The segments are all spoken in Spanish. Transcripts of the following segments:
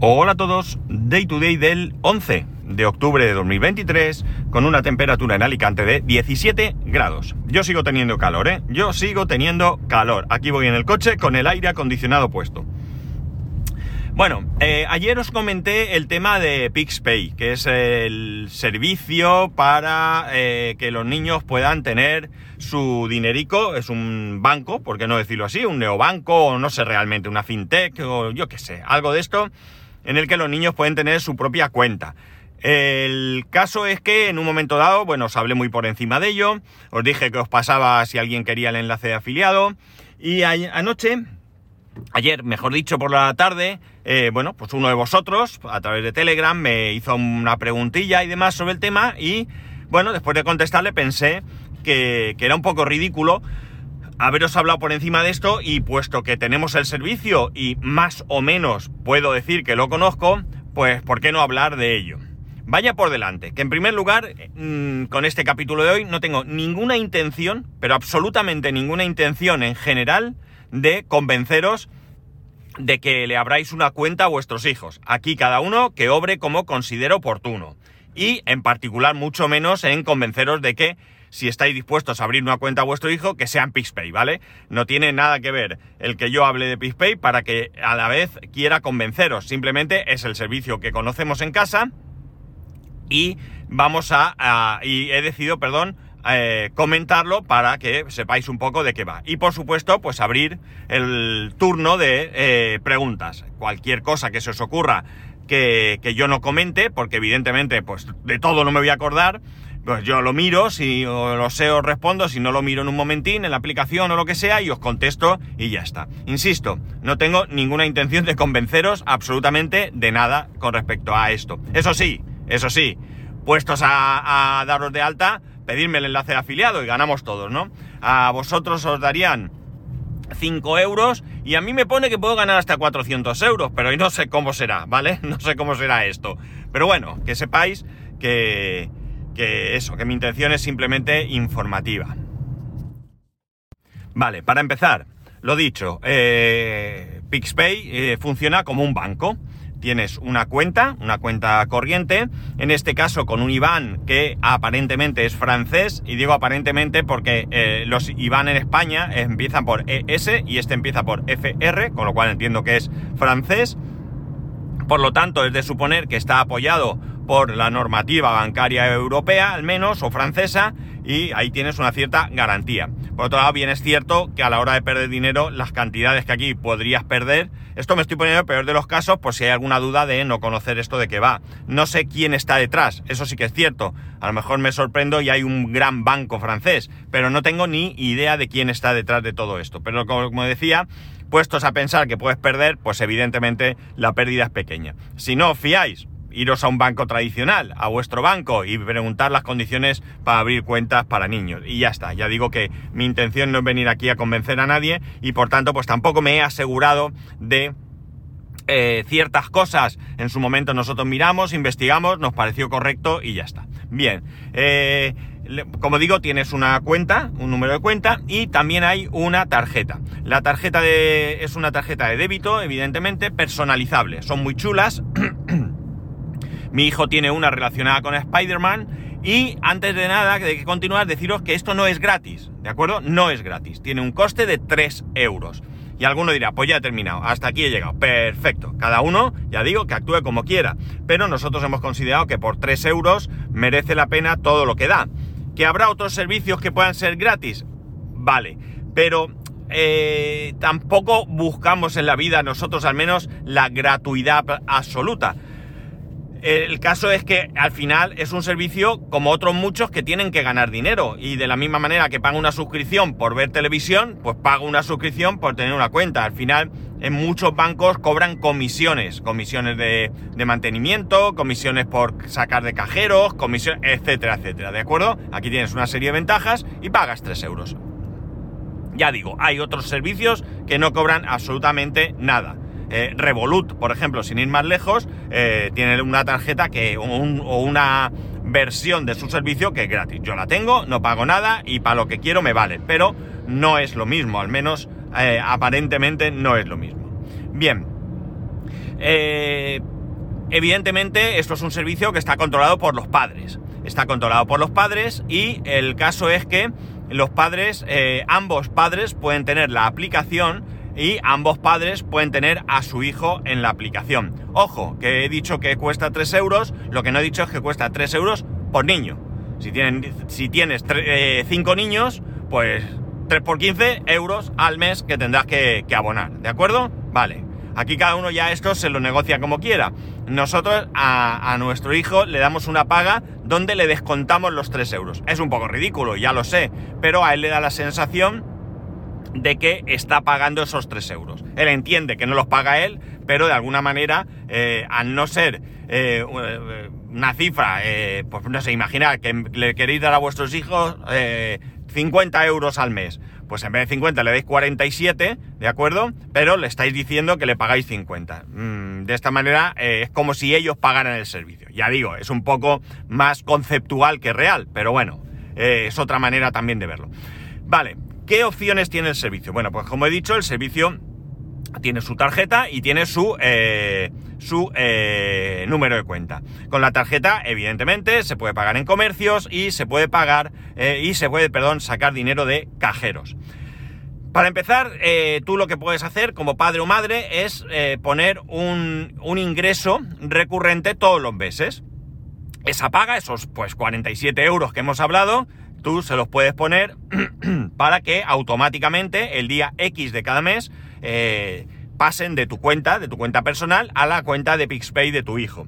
Hola a todos, Day to Day del 11 de octubre de 2023 con una temperatura en Alicante de 17 grados. Yo sigo teniendo calor, ¿eh? Yo sigo teniendo calor. Aquí voy en el coche con el aire acondicionado puesto. Bueno, eh, ayer os comenté el tema de PixPay, que es el servicio para eh, que los niños puedan tener su dinerico. Es un banco, por qué no decirlo así, un neobanco, o no sé realmente, una fintech, o yo qué sé, algo de esto en el que los niños pueden tener su propia cuenta. El caso es que en un momento dado, bueno, os hablé muy por encima de ello, os dije que os pasaba si alguien quería el enlace de afiliado, y anoche, ayer, mejor dicho, por la tarde, eh, bueno, pues uno de vosotros, a través de Telegram, me hizo una preguntilla y demás sobre el tema, y bueno, después de contestarle pensé que, que era un poco ridículo haberos hablado por encima de esto y puesto que tenemos el servicio y más o menos puedo decir que lo conozco, pues ¿por qué no hablar de ello? Vaya por delante, que en primer lugar, mm, con este capítulo de hoy no tengo ninguna intención, pero absolutamente ninguna intención en general, de convenceros de que le abráis una cuenta a vuestros hijos. Aquí cada uno que obre como considere oportuno. Y en particular mucho menos en convenceros de que si estáis dispuestos a abrir una cuenta a vuestro hijo, que sea en PixPay, ¿vale? No tiene nada que ver el que yo hable de PixPay para que a la vez quiera convenceros. Simplemente es el servicio que conocemos en casa y vamos a... y he decidido, perdón, eh, comentarlo para que sepáis un poco de qué va. Y por supuesto, pues abrir el turno de eh, preguntas. Cualquier cosa que se os ocurra que, yo no comente, porque evidentemente, pues de todo no me voy a acordar pues yo lo miro, si lo sé os respondo, si no lo miro en un momentín, en la aplicación o lo que sea, y os contesto y ya está. Insisto, no tengo ninguna intención de convenceros absolutamente de nada con respecto a esto. Eso sí, eso sí, puestos a, daros de alta, pedirme el enlace de afiliado y ganamos todos, ¿no? A vosotros os darían 5 euros y a mí me pone que puedo ganar hasta 400 euros, pero no sé cómo será, ¿vale? No sé cómo será esto. Pero bueno, que sepáis que, que eso, que mi intención es simplemente informativa. Vale, para empezar, lo dicho, eh, PixPay eh, funciona como un banco. Tienes una cuenta, una cuenta corriente, en este caso con un IBAN que aparentemente es francés, y digo aparentemente porque eh, los IBAN en España empiezan por ES y este empieza por FR, con lo cual entiendo que es francés. Por lo tanto, es de suponer que está apoyado por la normativa bancaria europea, al menos, o francesa, y ahí tienes una cierta garantía. Por otro lado, bien es cierto que a la hora de perder dinero, las cantidades que aquí podrías perder, esto me estoy poniendo en el peor de los casos por si hay alguna duda de no conocer esto de qué va. No sé quién está detrás, eso sí que es cierto. A lo mejor me sorprendo y hay un gran banco francés, pero no tengo ni idea de quién está detrás de todo esto. Pero como decía, puestos a pensar que puedes perder, pues evidentemente la pérdida es pequeña. Si no fiáis, iros a un banco tradicional, a vuestro banco y preguntar las condiciones para abrir cuentas para niños. Y ya está, ya digo que mi intención no es venir aquí a convencer a nadie y por tanto pues tampoco me he asegurado de eh, ciertas cosas en su momento nosotros miramos, investigamos, nos pareció correcto y ya está. Bien, eh, como digo, tienes una cuenta, un número de cuenta y también hay una tarjeta. La tarjeta de, es una tarjeta de débito, evidentemente, personalizable. Son muy chulas. Mi hijo tiene una relacionada con Spider-Man. Y antes de nada, de que continuar, deciros que esto no es gratis, ¿de acuerdo? No es gratis. Tiene un coste de 3 euros. Y alguno dirá, pues ya he terminado, hasta aquí he llegado. Perfecto. Cada uno, ya digo, que actúe como quiera. Pero nosotros hemos considerado que por 3 euros merece la pena todo lo que da. ¿Que habrá otros servicios que puedan ser gratis? Vale. Pero eh, tampoco buscamos en la vida nosotros al menos la gratuidad absoluta. El caso es que al final es un servicio como otros muchos que tienen que ganar dinero y de la misma manera que pago una suscripción por ver televisión, pues pago una suscripción por tener una cuenta. Al final en muchos bancos cobran comisiones, comisiones de, mantenimiento, comisiones por sacar de cajeros, comisiones, etcétera, etcétera. ¿De acuerdo? Aquí tienes una serie de ventajas y pagas 3 euros. Ya digo, hay otros servicios que no cobran absolutamente nada. Eh, Revolut, por ejemplo, sin ir más lejos, eh, tiene una tarjeta que, o, una versión de su servicio que es gratis. Yo la tengo, no pago nada y para lo que quiero me vale, pero no es lo mismo, al menos eh, aparentemente no es lo mismo. Bien, evidentemente, esto es un servicio que está controlado por los padres. Está controlado por los padres y el caso es que los padres, ambos padres pueden tener la aplicación y ambos padres pueden tener a su hijo en la aplicación. Ojo, que he dicho que cuesta 3 euros, lo que no he dicho es que cuesta 3 euros por niño. Si, tienen, si tienes 5 eh, niños, pues 3 por 15 euros al mes que tendrás que, abonar, ¿de acuerdo? Vale. Aquí cada uno ya esto se lo negocia como quiera. Nosotros a, a, nuestro hijo le damos una paga donde le descontamos los 3 euros. Es un poco ridículo, ya lo sé, pero a él le da la sensación de que está pagando esos 3 euros. Él entiende que no los paga él, pero de alguna manera, eh, al no ser eh, una cifra, eh, pues no sé, imaginar que le queréis dar a vuestros hijos 50 euros al mes. Pues en vez de 50 le dais 47, ¿de acuerdo? Pero le estáis diciendo que le pagáis 50. Mm, de esta manera es como si ellos pagaran el servicio. Ya digo, es un poco más conceptual que real, pero bueno, es otra manera también de verlo. Vale, ¿Qué opciones tiene el servicio? Bueno, pues como he dicho, el servicio tiene su tarjeta y tiene su, eh, su eh, número de cuenta. Con la tarjeta, evidentemente, se puede pagar en comercios y se puede pagar eh, y se puede, perdón, sacar dinero de cajeros. Para empezar, tú lo que puedes hacer como padre o madre es poner un, un, ingreso recurrente todos los meses. Esa paga, esos pues 47 euros que hemos hablado, tú se los puedes poner para que automáticamente el día X de cada mes eh, pasen de tu cuenta, de tu cuenta personal, a la cuenta de PixPay de tu hijo.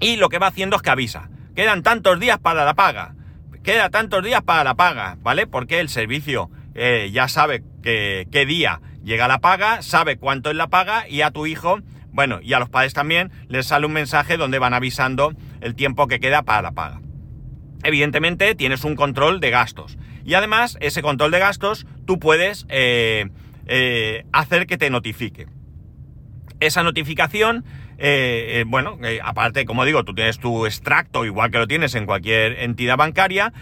Y lo que va haciendo es que avisa. Quedan tantos días para la paga. Queda tantos días para la paga, ¿vale? Porque el servicio eh, ya sabe que, qué día llega la paga, sabe cuánto es la paga y a tu hijo, bueno, y a los padres también, les sale un mensaje donde van avisando el tiempo que queda para la paga evidentemente tienes un control de gastos. Y además, ese control de gastos tú puedes eh, eh, hacer que te notifique. Esa notificación, eh, bueno, aparte, como digo, tú tienes tu extracto, igual que lo tienes en cualquier entidad bancaria,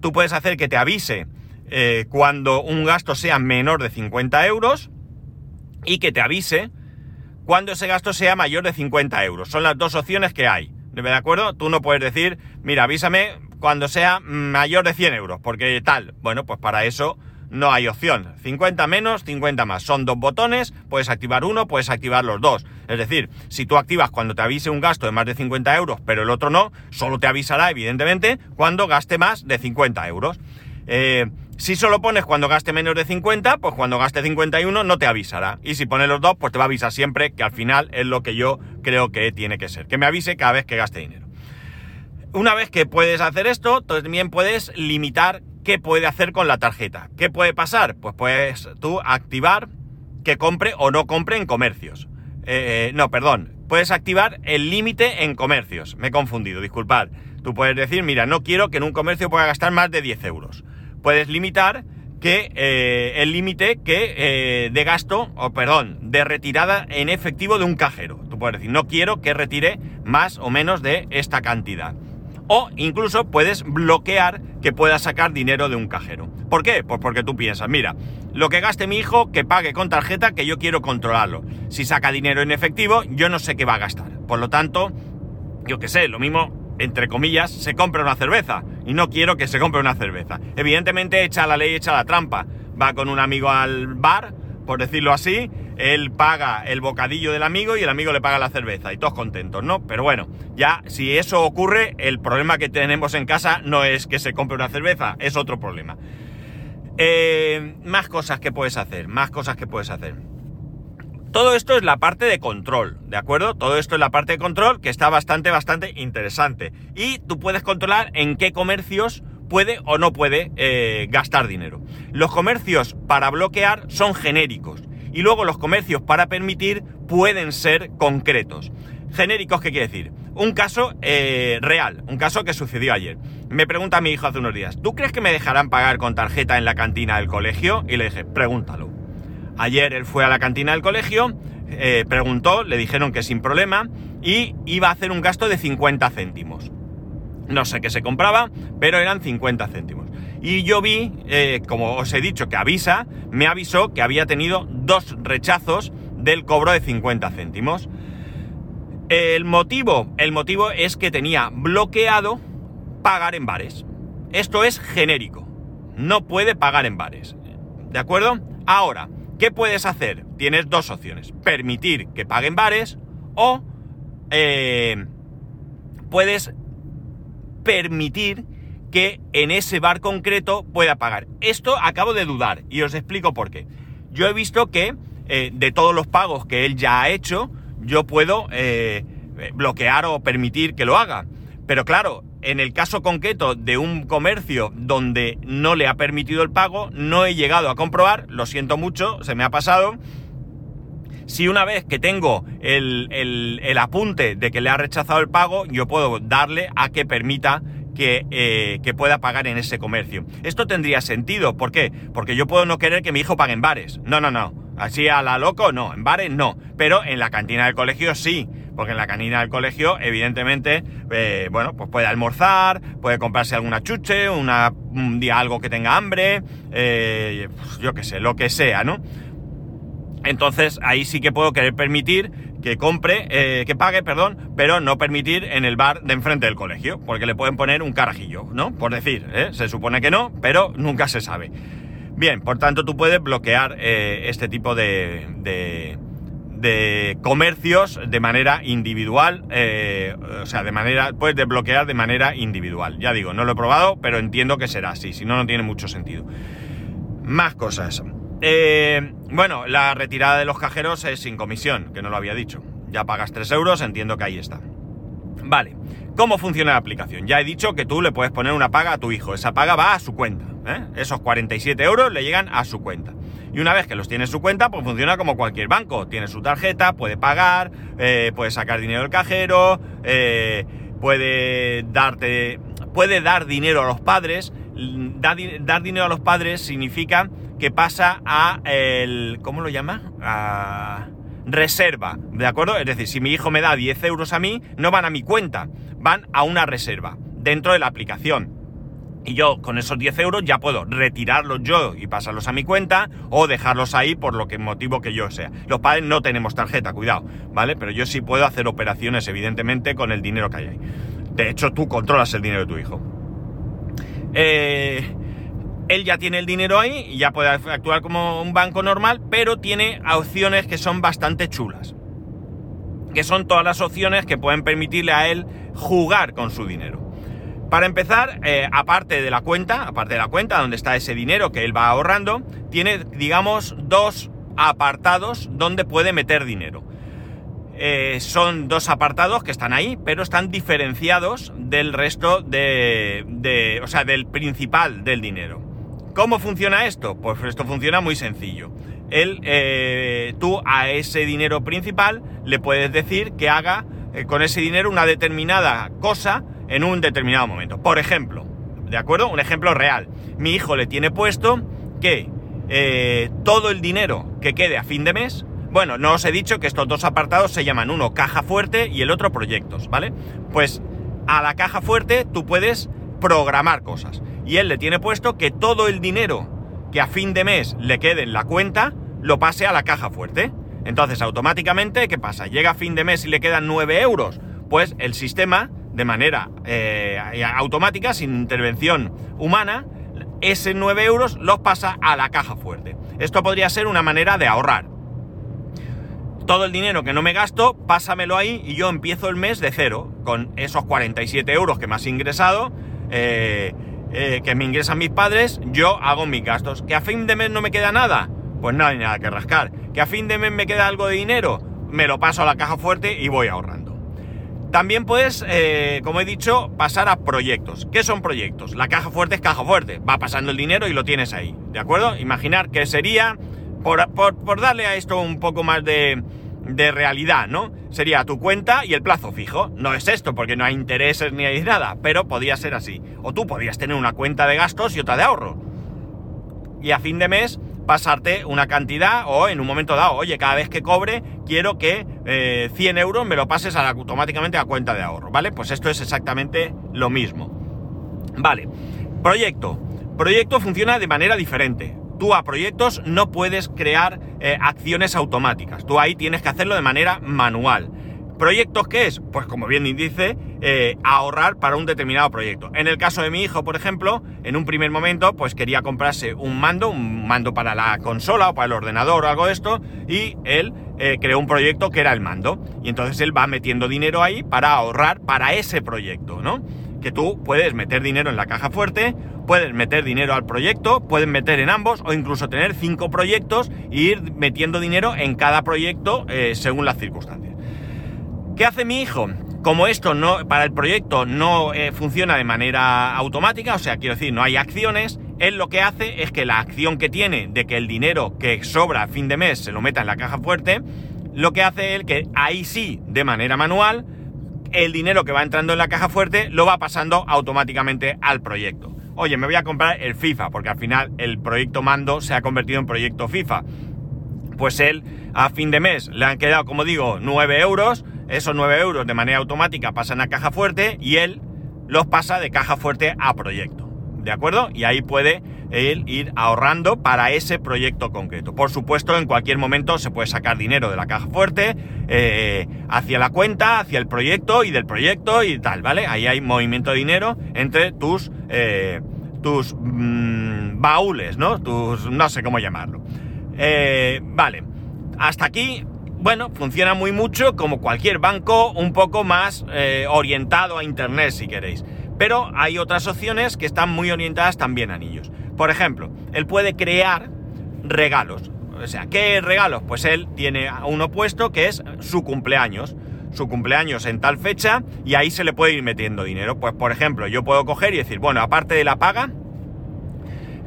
tú puedes hacer que te avise cuando un gasto sea menor de 50 euros y que te avise cuando ese gasto sea mayor de 50 euros. Son las dos opciones que hay. ¿De acuerdo? Tú no puedes decir, mira, avísame cuando sea mayor de 100 euros, porque tal, bueno, pues para eso no hay opción. 50 menos, 50 más. Son dos botones, puedes activar uno, puedes activar los dos. Es decir, si tú activas cuando te avise un gasto de más de 50 euros, pero el otro no, solo te avisará, evidentemente, cuando gaste más de 50 euros. Eh, si solo pones cuando gaste menos de 50, pues cuando gaste 51 no te avisará. Y si pones los dos, pues te va a avisar siempre, que al final es lo que yo creo que tiene que ser. Que me avise cada vez que gaste dinero. Una vez que puedes hacer esto, también puedes limitar qué puede hacer con la tarjeta. ¿Qué puede pasar? Pues puedes tú activar que compre o no compre en comercios. Eh, no, perdón. Puedes activar el límite en comercios. Me he confundido, disculpad. Tú puedes decir, mira, no quiero que en un comercio pueda gastar más de 10 euros. Puedes limitar que eh, el límite que eh, de gasto, o perdón, de retirada en efectivo de un cajero. Tú puedes decir, no quiero que retire más o menos de esta cantidad. O incluso puedes bloquear que pueda sacar dinero de un cajero. ¿Por qué? Pues porque tú piensas, mira, lo que gaste mi hijo, que pague con tarjeta, que yo quiero controlarlo. Si saca dinero en efectivo, yo no sé qué va a gastar. Por lo tanto, yo qué sé, lo mismo, entre comillas, se compra una cerveza. Y no quiero que se compre una cerveza. Evidentemente, echa la ley, echa la trampa. Va con un amigo al bar, por decirlo así, él paga el bocadillo del amigo y el amigo le paga la cerveza y todos contentos, ¿no? Pero bueno, ya si eso ocurre, el problema que tenemos en casa no es que se compre una cerveza, es otro problema. Eh, más cosas que puedes hacer, más cosas que puedes hacer. Todo esto es la parte de control, ¿de acuerdo? Todo esto es la parte de control que está bastante, bastante interesante. Y tú puedes controlar en qué comercios puede o no puede eh, gastar dinero. Los comercios para bloquear son genéricos y luego los comercios para permitir pueden ser concretos. Genéricos, ¿qué quiere decir? Un caso eh, real, un caso que sucedió ayer. Me pregunta mi hijo hace unos días, ¿tú crees que me dejarán pagar con tarjeta en la cantina del colegio? Y le dije, pregúntalo. Ayer él fue a la cantina del colegio, eh, preguntó, le dijeron que sin problema, y iba a hacer un gasto de 50 céntimos. No sé qué se compraba, pero eran 50 céntimos. Y yo vi, eh, como os he dicho, que avisa, me avisó que había tenido dos rechazos del cobro de 50 céntimos. El motivo, el motivo es que tenía bloqueado pagar en bares. Esto es genérico. No puede pagar en bares. ¿De acuerdo? Ahora, ¿qué puedes hacer? Tienes dos opciones. Permitir que paguen bares o eh, puedes permitir que en ese bar concreto pueda pagar. Esto acabo de dudar y os explico por qué. Yo he visto que eh, de todos los pagos que él ya ha hecho, yo puedo eh, bloquear o permitir que lo haga. Pero claro, en el caso concreto de un comercio donde no le ha permitido el pago, no he llegado a comprobar, lo siento mucho, se me ha pasado. Si una vez que tengo el, el, apunte de que le ha rechazado el pago, yo puedo darle a que permita que, eh, que, pueda pagar en ese comercio. Esto tendría sentido, ¿por qué? Porque yo puedo no querer que mi hijo pague en bares. No, no, no. Así a la loco, no. En bares no. Pero en la cantina del colegio sí porque en la canina del colegio, evidentemente, eh, bueno, pues puede almorzar, puede comprarse alguna chuche, una, un día algo que tenga hambre, eh, yo qué sé, lo que sea, ¿no? Entonces ahí sí que puedo querer permitir que compre, eh, que pague, perdón, pero no permitir en el bar de enfrente del colegio, porque le pueden poner un carajillo, ¿no? Por decir, se supone que no, pero nunca se sabe. Bien, por tanto tú puedes bloquear este tipo de de comercios de manera individual, eh, o sea, de manera, puedes desbloquear de manera individual. Ya digo, no lo he probado, pero entiendo que será así, si no, no tiene mucho sentido. Más cosas. Eh, bueno, la retirada de los cajeros es sin comisión, que no lo había dicho. Ya pagas 3 euros, entiendo que ahí está. Vale, ¿cómo funciona la aplicación? Ya he dicho que tú le puedes poner una paga a tu hijo, esa paga va a su cuenta. ¿eh? Esos 47 euros le llegan a su cuenta. Y una vez que los tiene en su cuenta, pues funciona como cualquier banco. Tiene su tarjeta, puede pagar, eh, puede sacar dinero del cajero, eh, puede darte. puede dar dinero a los padres. Dar, dinero a los padres significa que pasa a el. ¿cómo lo llama? A reserva. ¿De acuerdo? Es decir, si mi hijo me da 10 euros a mí, no van a mi cuenta, van a una reserva dentro de la aplicación. Y yo con esos 10 euros ya puedo retirarlos yo y pasarlos a mi cuenta o dejarlos ahí por lo que motivo que yo sea. Los padres no tenemos tarjeta, cuidado, ¿vale? Pero yo sí puedo hacer operaciones, evidentemente, con el dinero que hay ahí. De hecho, tú controlas el dinero de tu hijo. Eh, él ya tiene el dinero ahí y ya puede actuar como un banco normal, pero tiene opciones que son bastante chulas. Que son todas las opciones que pueden permitirle a él jugar con su dinero. Para empezar, eh, aparte de la cuenta, aparte de la cuenta donde está ese dinero que él va ahorrando, tiene, digamos, dos apartados donde puede meter dinero. Eh, son dos apartados que están ahí, pero están diferenciados del resto de, o sea, del principal del dinero. ¿Cómo funciona esto? Pues esto funciona muy sencillo. Él, eh, tú a ese dinero principal le puedes decir que haga con ese dinero una determinada cosa en un determinado momento. Por ejemplo, ¿de acuerdo? Un ejemplo real. Mi hijo le tiene puesto que eh, todo el dinero que quede a fin de mes, bueno, no os he dicho que estos dos apartados se llaman uno caja fuerte y el otro proyectos, ¿vale? Pues a la caja fuerte tú puedes programar cosas. Y él le tiene puesto que todo el dinero que a fin de mes le quede en la cuenta lo pase a la caja fuerte. Entonces automáticamente, ¿qué pasa? Llega a fin de mes y le quedan 9 euros. Pues el sistema de manera eh, automática, sin intervención humana, ese 9 euros los pasa a la caja fuerte. Esto podría ser una manera de ahorrar. Todo el dinero que no me gasto, pásamelo ahí y yo empiezo el mes de cero, con esos 47 euros que me has ingresado, eh, eh, que me ingresan mis padres, yo hago mis gastos. ¿Que a fin de mes no me queda nada? Pues no hay nada que rascar. ¿Que a fin de mes me queda algo de dinero? Me lo paso a la caja fuerte y voy ahorrando. También puedes, eh, como he dicho, pasar a proyectos. ¿Qué son proyectos? La caja fuerte es caja fuerte. Va pasando el dinero y lo tienes ahí. ¿De acuerdo? Imaginar que sería, por, darle a esto un poco más de, realidad, ¿no? Sería tu cuenta y el plazo fijo. No es esto porque no hay intereses ni hay nada, pero podría ser así. O tú podrías tener una cuenta de gastos y otra de ahorro. Y a fin de mes pasarte una cantidad o en un momento dado, oye, cada vez que cobre quiero que 100 eh, euros me lo pases automáticamente a cuenta de ahorro, ¿vale? Pues esto es exactamente lo mismo. Vale, proyecto. Proyecto funciona de manera diferente. Tú a proyectos no puedes crear eh, acciones automáticas. Tú ahí tienes que hacerlo de manera manual. ¿Proyectos qué es? Pues como bien dice, eh, ahorrar para un determinado proyecto. En el caso de mi hijo, por ejemplo, en un primer momento, pues quería comprarse un mando, un mando para la consola o para el ordenador o algo de esto, y él eh, creó un proyecto que era el mando. Y entonces él va metiendo dinero ahí para ahorrar para ese proyecto, ¿no? Que tú puedes meter dinero en la caja fuerte, puedes meter dinero al proyecto, puedes meter en ambos o incluso tener cinco proyectos e ir metiendo dinero en cada proyecto eh, según las circunstancias. ¿Qué hace mi hijo? Como esto no, para el proyecto no eh, funciona de manera automática, o sea, quiero decir, no hay acciones, él lo que hace es que la acción que tiene de que el dinero que sobra a fin de mes se lo meta en la caja fuerte, lo que hace él que ahí sí, de manera manual, el dinero que va entrando en la caja fuerte lo va pasando automáticamente al proyecto. Oye, me voy a comprar el FIFA, porque al final el proyecto mando se ha convertido en proyecto FIFA. Pues él a fin de mes le han quedado, como digo, 9 euros, esos 9 euros de manera automática pasan a caja fuerte y él los pasa de caja fuerte a proyecto. ¿De acuerdo? Y ahí puede él ir ahorrando para ese proyecto concreto. Por supuesto, en cualquier momento se puede sacar dinero de la caja fuerte eh, hacia la cuenta, hacia el proyecto y del proyecto y tal, ¿vale? Ahí hay movimiento de dinero entre tus, eh, tus mm, baúles, ¿no? Tus, no sé cómo llamarlo. Eh, vale, hasta aquí bueno, funciona muy mucho como cualquier banco, un poco más orientado a Internet si queréis. Pero hay otras opciones que están muy orientadas también a niños. Por ejemplo, él puede crear regalos. O sea, ¿qué regalos? Pues él tiene uno puesto que es su cumpleaños. Su cumpleaños en tal fecha y ahí se le puede ir metiendo dinero. Pues por ejemplo, yo puedo coger y decir, bueno, aparte de la paga,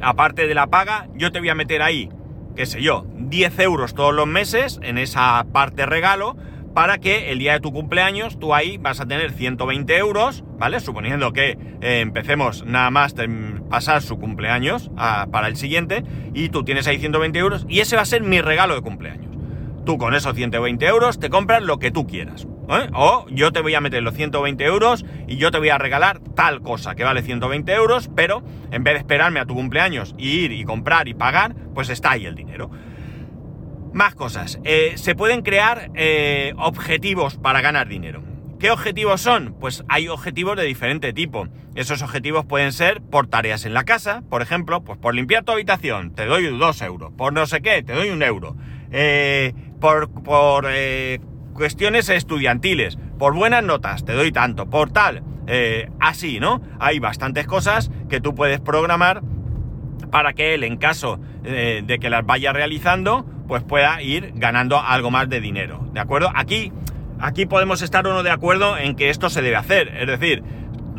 aparte de la paga, yo te voy a meter ahí qué sé yo, 10 euros todos los meses en esa parte regalo para que el día de tu cumpleaños tú ahí vas a tener 120 euros, ¿vale? Suponiendo que eh, empecemos nada más pasar su cumpleaños para el siguiente y tú tienes ahí 120 euros y ese va a ser mi regalo de cumpleaños. Tú con esos 120 euros te compras lo que tú quieras. ¿eh? O yo te voy a meter los 120 euros y yo te voy a regalar tal cosa que vale 120 euros, pero en vez de esperarme a tu cumpleaños y ir y comprar y pagar, pues está ahí el dinero. Más cosas. Eh, se pueden crear eh, objetivos para ganar dinero. ¿Qué objetivos son? Pues hay objetivos de diferente tipo. Esos objetivos pueden ser por tareas en la casa, por ejemplo, pues por limpiar tu habitación, te doy dos euros. Por no sé qué, te doy un euro. Eh, por, por eh, cuestiones estudiantiles, por buenas notas, te doy tanto, por tal, así, ¿no? Hay bastantes cosas que tú puedes programar para que él, en caso de que las vaya realizando, pues pueda ir ganando algo más de dinero, ¿de acuerdo? Aquí, aquí podemos estar uno de acuerdo en que esto se debe hacer, es decir,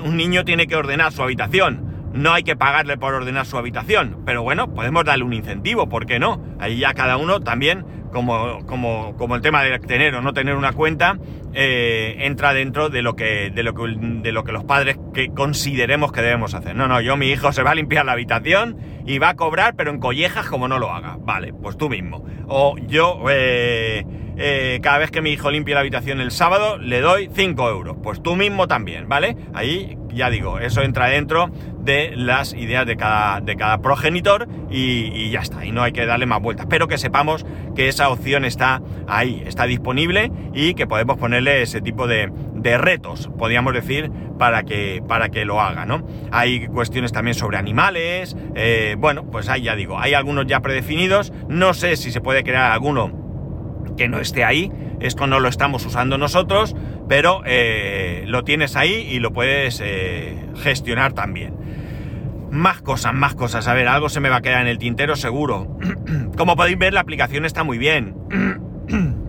un niño tiene que ordenar su habitación, no hay que pagarle por ordenar su habitación, pero bueno, podemos darle un incentivo, ¿por qué no? Ahí ya cada uno también como, como, el tema de tener o no tener una cuenta, eh, entra dentro de lo, que, de, lo que, de lo que los padres que consideremos que debemos hacer. No, no, yo mi hijo se va a limpiar la habitación y va a cobrar, pero en collejas como no lo haga. Vale, pues tú mismo. O yo, eh, cada vez que mi hijo limpie la habitación el sábado, le doy 5 euros. Pues tú mismo también, ¿vale? Ahí, ya digo, eso entra dentro de las ideas de cada, de cada progenitor y, ya está, y no hay que darle más vueltas. Pero que sepamos que esa opción está ahí, está disponible y que podemos ponerle ese tipo de, retos, podríamos decir, para que, para que lo haga, ¿no? Hay cuestiones también sobre animales, eh, bueno, pues ahí ya digo, hay algunos ya predefinidos, no sé si se puede crear alguno que no esté ahí, esto no lo estamos usando nosotros, pero eh, lo tienes ahí y lo puedes eh, gestionar también. Más cosas, más cosas. A ver, algo se me va a quedar en el tintero seguro. Como podéis ver, la aplicación está muy bien.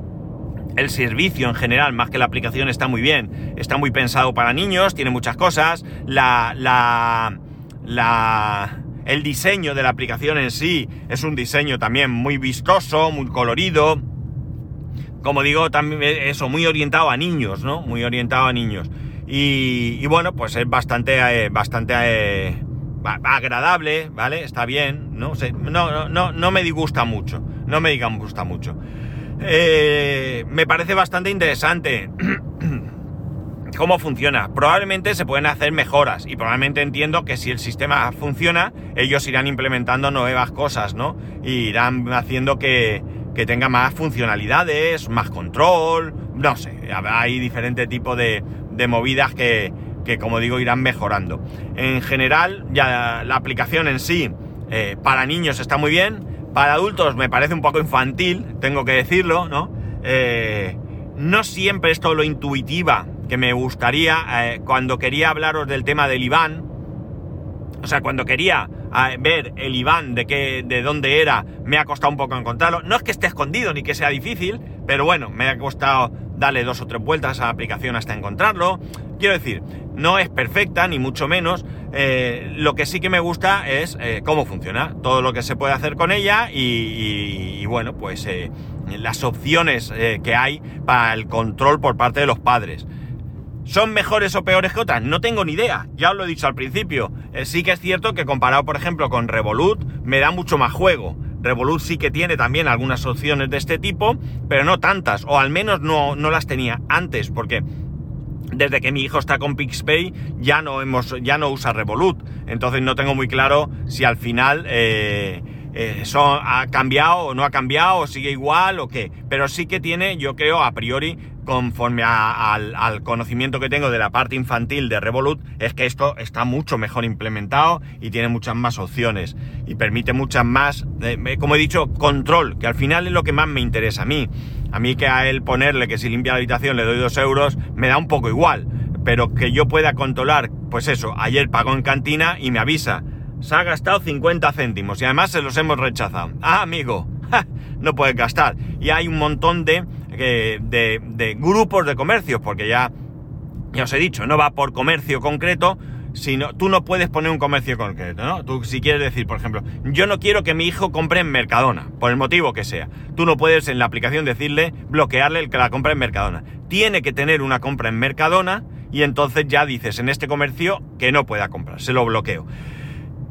El servicio en general, más que la aplicación, está muy bien. Está muy pensado para niños, tiene muchas cosas. La, la, la, el diseño de la aplicación en sí es un diseño también muy vistoso, muy colorido. Como digo, también eso, muy orientado a niños, ¿no? Muy orientado a niños. Y, bueno, pues es bastante, eh, bastante eh, agradable, ¿vale? Está bien, ¿no? no, no, no, me disgusta mucho, no me disgusta mucho. Eh, me parece bastante interesante cómo funciona. Probablemente se pueden hacer mejoras y probablemente entiendo que si el sistema funciona, ellos irán implementando nuevas cosas, ¿no? Y irán haciendo que, que tenga más funcionalidades, más control, no sé, hay diferentes tipos de, movidas que, como digo, irán mejorando. En general, ya la aplicación en sí, eh, para niños está muy bien, para adultos me parece un poco infantil, tengo que decirlo, ¿no? Eh, no siempre es todo lo intuitiva que me gustaría eh, cuando quería hablaros del tema del Iván. O sea, cuando quería eh, ver el Iván de qué, de dónde era, me ha costado un poco encontrarlo. No es que esté escondido ni que sea difícil, pero bueno, me ha costado darle dos o tres vueltas a la aplicación hasta encontrarlo. Quiero decir, no es perfecta, ni mucho menos. Eh, lo que sí que me gusta es cómo funciona, todo lo que se puede hacer con ella y, y bueno, pues las opciones que hay para el control por parte de los padres. ¿Son mejores o peores que otras? No tengo ni idea, ya os lo he dicho al principio. Eh, sí que es cierto que comparado, por ejemplo, con Revolut, me da mucho más juego. Revolut sí que tiene también algunas opciones de este tipo, pero no tantas, o al menos no, no las tenía antes, porque desde que mi hijo está con PixPay ya no, hemos, ya no usa Revolut. Entonces no tengo muy claro si al final... Eh, eh, ha cambiado o no ha cambiado o sigue igual o qué. Pero sí que tiene, yo creo, a priori, conforme al, conocimiento que tengo de la parte infantil de Revolut, es que esto está mucho mejor implementado y tiene muchas más opciones y permite muchas más, eh, como he dicho, control, que al final es lo que más me interesa a mí. A mí que a él ponerle que si limpia la habitación le doy dos euros, me da un poco igual, pero que yo pueda controlar, pues eso, ayer pagó en cantina y me avisa se ha gastado 50 céntimos y además se los hemos rechazado. Ah, amigo, no puedes gastar. Y hay un montón de, de, grupos de comercios, porque ya, ya os he dicho, no va por comercio concreto, sino tú no puedes poner un comercio concreto, ¿no? Tú si quieres decir, por ejemplo, yo no quiero que mi hijo compre en Mercadona, por el motivo que sea. Tú no puedes en la aplicación decirle, bloquearle que la compra en Mercadona. Tiene que tener una compra en Mercadona y entonces ya dices en este comercio que no pueda comprar, se lo bloqueo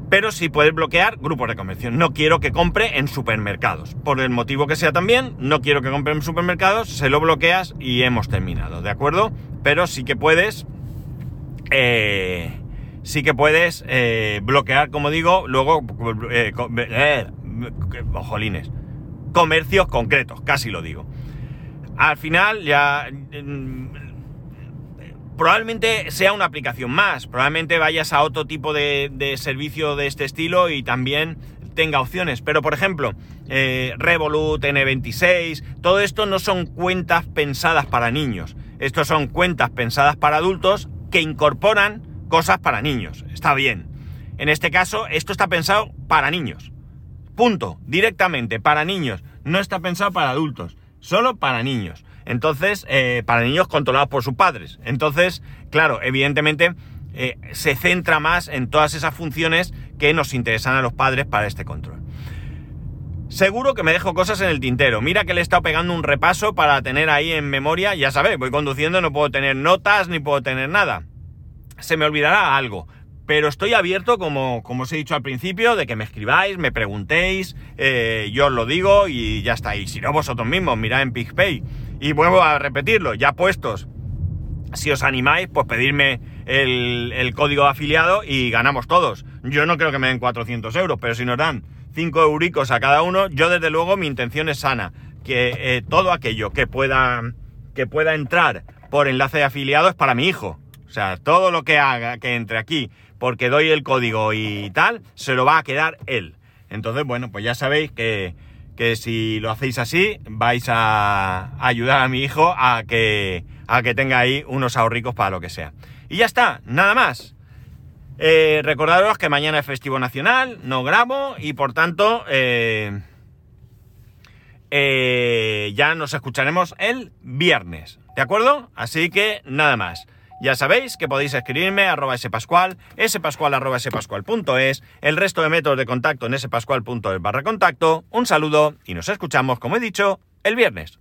pero sí puedes bloquear grupos de comercio. No quiero que compre en supermercados. Por el motivo que sea también, no quiero que compre en supermercados, se lo bloqueas y hemos terminado, ¿de acuerdo? Pero sí que puedes... Eh, sí que puedes eh, bloquear, como digo, luego... Eh, eh ojolines. Comercios concretos, casi lo digo. Al final ya probablemente sea una aplicación más, probablemente vayas a otro tipo de, servicio de este estilo y también tenga opciones. Pero por ejemplo, eh, Revolut, N26, todo esto no son cuentas pensadas para niños. Estos son cuentas pensadas para adultos que incorporan cosas para niños. Está bien. En este caso, esto está pensado para niños. Punto. Directamente, para niños. No está pensado para adultos. Solo para niños. Entonces, eh, para niños controlados por sus padres. Entonces, claro, evidentemente eh, se centra más en todas esas funciones que nos interesan a los padres para este control. Seguro que me dejo cosas en el tintero. Mira que le he estado pegando un repaso para tener ahí en memoria. Ya sabéis, voy conduciendo, no puedo tener notas ni puedo tener nada. Se me olvidará algo. Pero estoy abierto, como, os he dicho al principio, de que me escribáis, me preguntéis, eh, yo os lo digo y ya está. Y si no, vosotros mismos, mirad en PicPay y vuelvo a repetirlo, ya puestos. Si os animáis, pues pedirme el, código de afiliado y ganamos todos. Yo no creo que me den 400 euros, pero si nos dan 5 euricos a cada uno, yo desde luego mi intención es sana. Que eh, todo aquello que pueda, que pueda entrar por enlace de afiliado es para mi hijo. O sea, todo lo que haga que entre aquí porque doy el código y tal, se lo va a quedar él. Entonces, bueno, pues ya sabéis que, que si lo hacéis así, vais a ayudar a mi hijo a que, a que tenga ahí unos ahorricos para lo que sea. Y ya está, nada más. Eh, recordaros que mañana es festivo nacional, no grabo y por tanto eh, eh, ya nos escucharemos el viernes, ¿de acuerdo? Así que nada más. Ya sabéis que podéis escribirme arroba spascual, spascual arroba spascual.es, el resto de métodos de contacto en spascual.es barra contacto. Un saludo y nos escuchamos, como he dicho, el viernes.